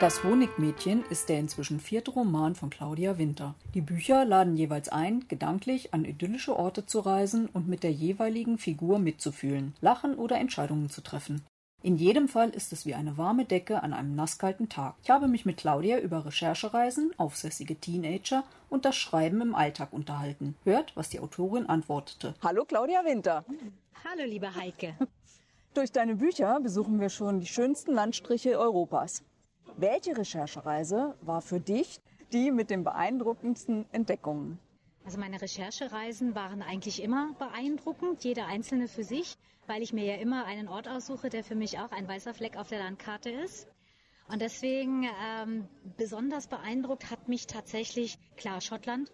Das Honigmädchen ist der inzwischen vierte Roman von Claudia Winter. Die Bücher laden jeweils ein, gedanklich an idyllische Orte zu reisen und mit der jeweiligen Figur mitzufühlen, lachen oder Entscheidungen zu treffen. In jedem Fall ist es wie eine warme Decke an einem nasskalten Tag. Ich habe mich mit Claudia über Recherchereisen, aufsässige Teenager und das Schreiben im Alltag unterhalten. Hört, was die Autorin antwortete. Hallo Claudia Winter. Hallo liebe Heike. Durch deine Bücher besuchen wir schon die schönsten Landstriche Europas. Welche Recherchereise war für dich die mit den beeindruckendsten Entdeckungen? Also meine Recherchereisen waren eigentlich immer beeindruckend, jeder einzelne für sich, weil ich mir ja immer einen Ort aussuche, der für mich auch ein weißer Fleck auf der Landkarte ist. Und deswegen ähm, besonders beeindruckt hat mich tatsächlich, klar, Schottland,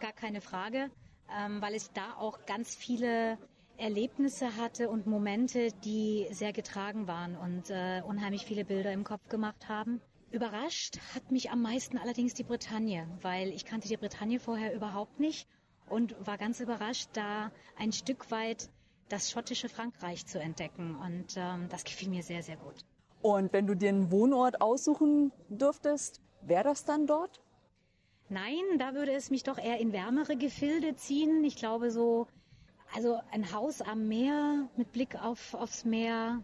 gar keine Frage, ähm, weil ich da auch ganz viele Erlebnisse hatte und Momente, die sehr getragen waren und äh, unheimlich viele Bilder im Kopf gemacht haben. Überrascht hat mich am meisten allerdings die Bretagne, weil ich kannte die Bretagne vorher überhaupt nicht und war ganz überrascht, da ein Stück weit das schottische Frankreich zu entdecken. Und ähm, das gefiel mir sehr, sehr gut. Und wenn du dir einen Wohnort aussuchen dürftest, wäre das dann dort? Nein, da würde es mich doch eher in wärmere Gefilde ziehen. Ich glaube so also ein Haus am Meer mit Blick auf, aufs Meer,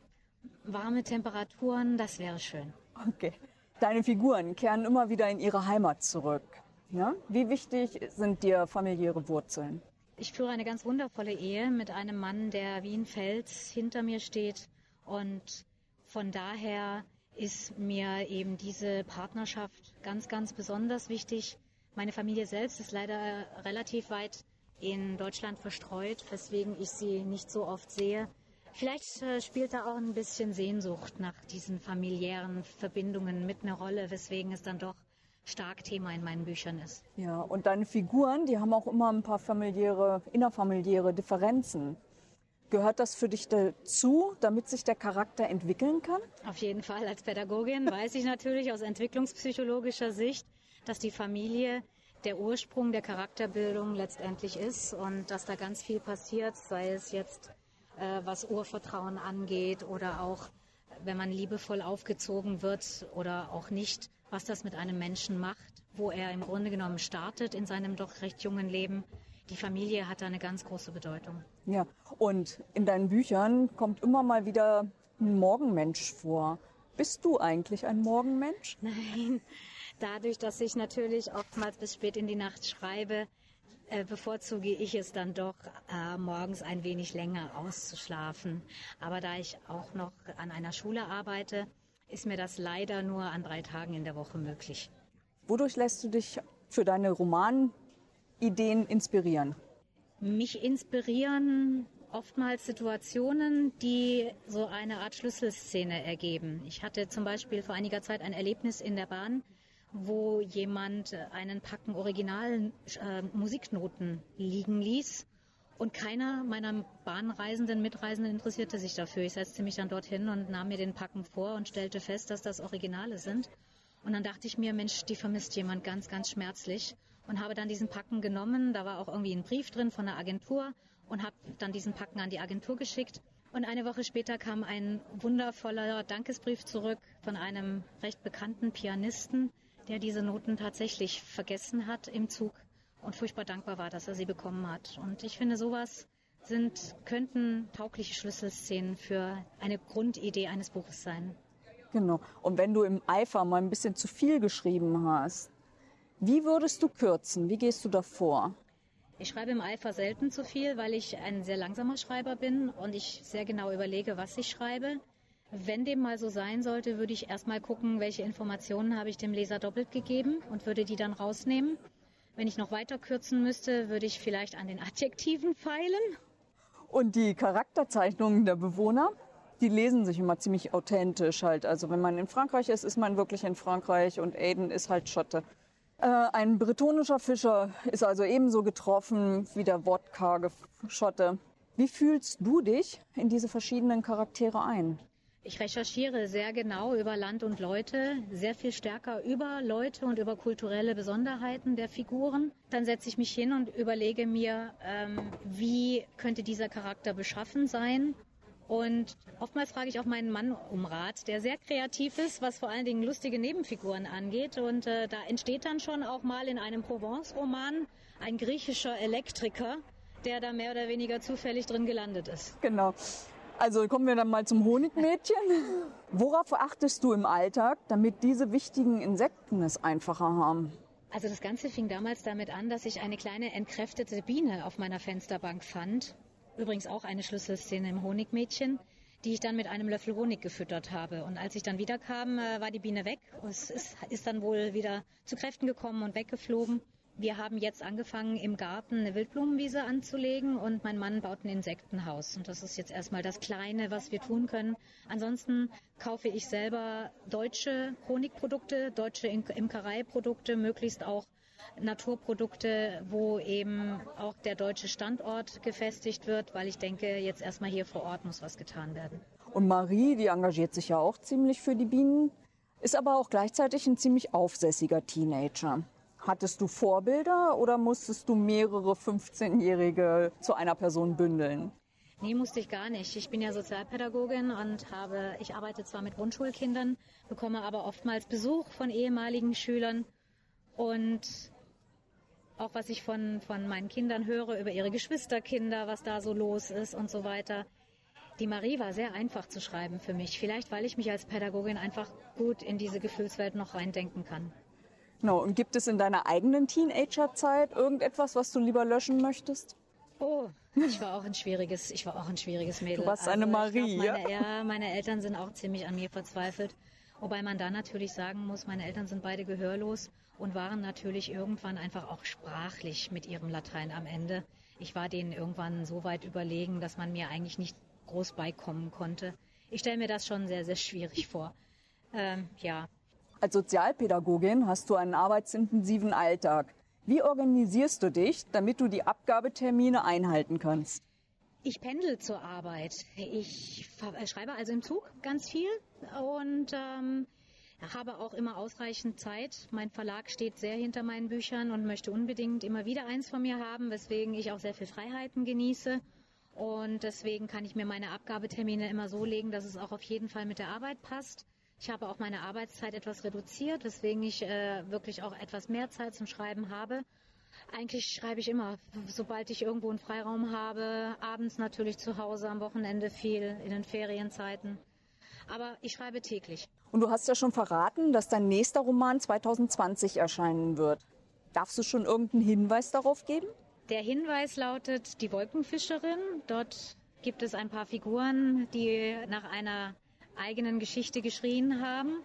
warme Temperaturen, das wäre schön. Okay. Deine Figuren kehren immer wieder in ihre Heimat zurück. Ja? Wie wichtig sind dir familiäre Wurzeln? Ich führe eine ganz wundervolle Ehe mit einem Mann, der wie ein Fels hinter mir steht. Und von daher ist mir eben diese Partnerschaft ganz, ganz besonders wichtig. Meine Familie selbst ist leider relativ weit in Deutschland verstreut, weswegen ich sie nicht so oft sehe. Vielleicht äh, spielt da auch ein bisschen Sehnsucht nach diesen familiären Verbindungen mit eine Rolle, weswegen es dann doch stark Thema in meinen Büchern ist. Ja, und deine Figuren, die haben auch immer ein paar familiäre, innerfamiliäre Differenzen. Gehört das für dich dazu, damit sich der Charakter entwickeln kann? Auf jeden Fall. Als Pädagogin weiß ich natürlich aus entwicklungspsychologischer Sicht, dass die Familie der Ursprung der Charakterbildung letztendlich ist und dass da ganz viel passiert, sei es jetzt äh, was Urvertrauen angeht oder auch wenn man liebevoll aufgezogen wird oder auch nicht, was das mit einem Menschen macht, wo er im Grunde genommen startet in seinem doch recht jungen Leben. Die Familie hat da eine ganz große Bedeutung. Ja, und in deinen Büchern kommt immer mal wieder ein Morgenmensch vor. Bist du eigentlich ein Morgenmensch? Nein, dadurch, dass ich natürlich oftmals bis spät in die Nacht schreibe, äh, bevorzuge ich es dann doch, äh, morgens ein wenig länger auszuschlafen. Aber da ich auch noch an einer Schule arbeite, ist mir das leider nur an drei Tagen in der Woche möglich. Wodurch lässt du dich für deine Romanideen inspirieren? Mich inspirieren oftmals Situationen, die so eine Art Schlüsselszene ergeben. Ich hatte zum Beispiel vor einiger Zeit ein Erlebnis in der Bahn, wo jemand einen Packen originalen äh, Musiknoten liegen ließ. Und keiner meiner Bahnreisenden, Mitreisenden interessierte sich dafür. Ich setzte mich dann dorthin und nahm mir den Packen vor und stellte fest, dass das Originale sind. Und dann dachte ich mir, Mensch, die vermisst jemand ganz, ganz schmerzlich. Und habe dann diesen Packen genommen. Da war auch irgendwie ein Brief drin von der Agentur und habe dann diesen Packen an die Agentur geschickt. Und eine Woche später kam ein wundervoller Dankesbrief zurück von einem recht bekannten Pianisten, der diese Noten tatsächlich vergessen hat im Zug und furchtbar dankbar war, dass er sie bekommen hat. Und ich finde, sowas sind, könnten taugliche Schlüsselszenen für eine Grundidee eines Buches sein. Genau. Und wenn du im Eifer mal ein bisschen zu viel geschrieben hast, wie würdest du kürzen? Wie gehst du davor? Ich schreibe im Eifer selten zu viel, weil ich ein sehr langsamer Schreiber bin und ich sehr genau überlege, was ich schreibe. Wenn dem mal so sein sollte, würde ich erstmal gucken, welche Informationen habe ich dem Leser doppelt gegeben und würde die dann rausnehmen. Wenn ich noch weiter kürzen müsste, würde ich vielleicht an den Adjektiven feilen. Und die Charakterzeichnungen der Bewohner, die lesen sich immer ziemlich authentisch halt. Also wenn man in Frankreich ist, ist man wirklich in Frankreich und Aiden ist halt Schotte. Äh, ein bretonischer Fischer ist also ebenso getroffen wie der wortkarge Schotte. Wie fühlst du dich in diese verschiedenen Charaktere ein? Ich recherchiere sehr genau über Land und Leute, sehr viel stärker über Leute und über kulturelle Besonderheiten der Figuren. Dann setze ich mich hin und überlege mir, ähm, wie könnte dieser Charakter beschaffen sein Und oftmals frage ich auch meinen Mann um Rat, der sehr kreativ ist, was vor allen Dingen lustige Nebenfiguren angeht. Und äh, da entsteht dann schon auch mal in einem Provence-Roman ein griechischer Elektriker, der da mehr oder weniger zufällig drin gelandet ist. Genau. Also kommen wir dann mal zum Honigmädchen. Worauf achtest du im Alltag, damit diese wichtigen Insekten es einfacher haben? Also das Ganze fing damals damit an, dass ich eine kleine entkräftete Biene auf meiner Fensterbank fand Übrigens auch eine Schlüsselszene im Honigmädchen, die ich dann mit einem Löffel Honig gefüttert habe. Und als ich dann wiederkam, äh, war die Biene weg. Es ist, ist dann wohl wieder zu Kräften gekommen und weggeflogen. Wir haben jetzt angefangen, im Garten eine Wildblumenwiese anzulegen und mein Mann baut ein Insektenhaus. Und das ist jetzt erstmal das Kleine, was wir tun können. Ansonsten kaufe ich selber deutsche Honigprodukte, deutsche Imkereiprodukte, möglichst auch Naturprodukte, wo eben auch der deutsche Standort gefestigt wird, weil ich denke, jetzt erstmal hier vor Ort muss was getan werden. Und Marie, die engagiert sich ja auch ziemlich für die Bienen, ist aber auch gleichzeitig ein ziemlich aufsässiger Teenager. Hattest du Vorbilder oder musstest du mehrere 15-Jährige zu einer Person bündeln? Nee, musste ich gar nicht. Ich bin ja Sozialpädagogin und habe, ich arbeite zwar mit Grundschulkindern, bekomme aber oftmals Besuch von ehemaligen Schülern und auch was ich von, von meinen Kindern höre über ihre Geschwisterkinder, was da so los ist und so weiter. Die Marie war sehr einfach zu schreiben für mich. Vielleicht, weil ich mich als Pädagogin einfach gut in diese Gefühlswelt noch reindenken kann. Genau. Und gibt es in deiner eigenen Teenagerzeit irgendetwas, was du lieber löschen möchtest? Oh, ich war auch ein schwieriges, ich war auch ein schwieriges Mädel. Du warst also, eine Marie, glaub, meine, ja? ja? Meine Eltern sind auch ziemlich an mir verzweifelt. Wobei man da natürlich sagen muss, meine Eltern sind beide gehörlos und waren natürlich irgendwann einfach auch sprachlich mit ihrem Latein am Ende. Ich war denen irgendwann so weit überlegen, dass man mir eigentlich nicht groß beikommen konnte. Ich stelle mir das schon sehr, sehr schwierig vor. Ähm, ja. Als Sozialpädagogin hast du einen arbeitsintensiven Alltag. Wie organisierst du dich, damit du die Abgabetermine einhalten kannst? Ich pendel zur Arbeit. Ich schreibe also im Zug ganz viel und ähm, habe auch immer ausreichend Zeit. Mein Verlag steht sehr hinter meinen Büchern und möchte unbedingt immer wieder eins von mir haben, weswegen ich auch sehr viel Freiheiten genieße. Und deswegen kann ich mir meine Abgabetermine immer so legen, dass es auch auf jeden Fall mit der Arbeit passt. Ich habe auch meine Arbeitszeit etwas reduziert, weswegen ich äh, wirklich auch etwas mehr Zeit zum Schreiben habe. Eigentlich schreibe ich immer, sobald ich irgendwo einen Freiraum habe, abends natürlich zu Hause, am Wochenende viel, in den Ferienzeiten aber ich schreibe täglich. Und du hast ja schon verraten, dass dein nächster Roman 2020 erscheinen wird. Darfst du schon irgendeinen Hinweis darauf geben? Der Hinweis lautet Die Wolkenfischerin. Dort gibt es ein paar Figuren, die nach einer eigenen Geschichte geschrien haben.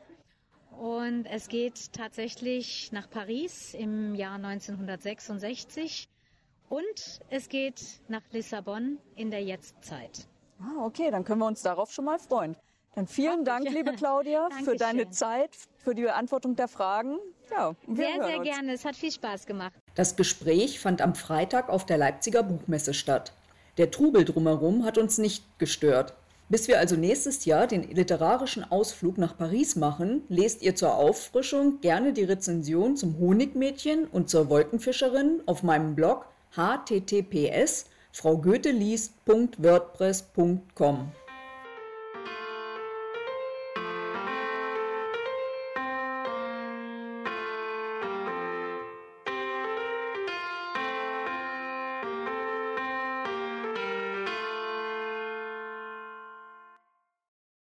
Und es geht tatsächlich nach Paris im Jahr 1966 und es geht nach Lissabon in der Jetztzeit. Ah, okay, dann können wir uns darauf schon mal freuen. Dann vielen Dank, liebe Claudia, für deine Zeit, für die Beantwortung der Fragen. Ja, sehr, sehr uns. gerne. Es hat viel Spaß gemacht. Das Gespräch fand am Freitag auf der Leipziger Buchmesse statt. Der Trubel drumherum hat uns nicht gestört. Bis wir also nächstes Jahr den literarischen Ausflug nach Paris machen, lest ihr zur Auffrischung gerne die Rezension zum Honigmädchen und zur Wolkenfischerin auf meinem Blog https fraugoetheliest.wordpress.com.